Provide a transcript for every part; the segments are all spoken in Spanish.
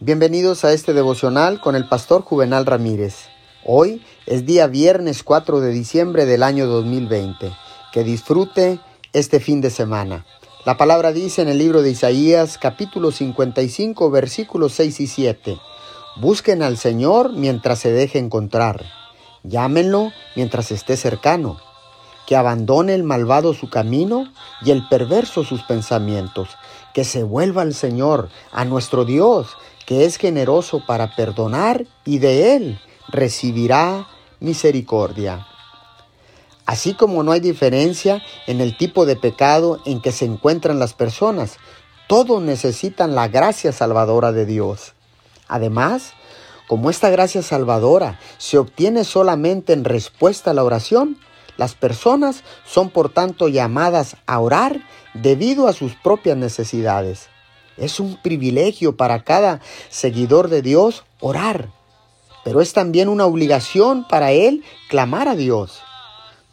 Bienvenidos a este devocional con el pastor Juvenal Ramírez. Hoy es día viernes 4 de diciembre del año 2020. Que disfrute este fin de semana. La palabra dice en el libro de Isaías capítulo 55 versículos 6 y 7. Busquen al Señor mientras se deje encontrar. Llámenlo mientras esté cercano. Que abandone el malvado su camino y el perverso sus pensamientos. Que se vuelva al Señor, a nuestro Dios, que es generoso para perdonar y de él recibirá misericordia. Así como no hay diferencia en el tipo de pecado en que se encuentran las personas, todos necesitan la gracia salvadora de Dios. Además, como esta gracia salvadora se obtiene solamente en respuesta a la oración, las personas son por tanto llamadas a orar debido a sus propias necesidades. Es un privilegio para cada seguidor de Dios orar, pero es también una obligación para él clamar a Dios.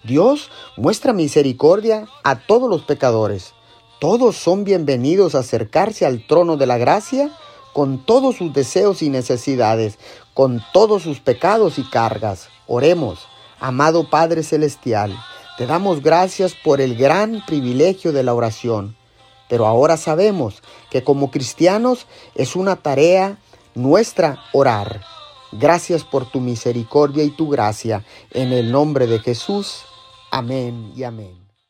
Dios muestra misericordia a todos los pecadores. Todos son bienvenidos a acercarse al trono de la gracia con todos sus deseos y necesidades, con todos sus pecados y cargas. Oremos, amado Padre Celestial, te damos gracias por el gran privilegio de la oración. Pero ahora sabemos que como cristianos es una tarea nuestra orar. Gracias por tu misericordia y tu gracia. En el nombre de Jesús. Amén y amén.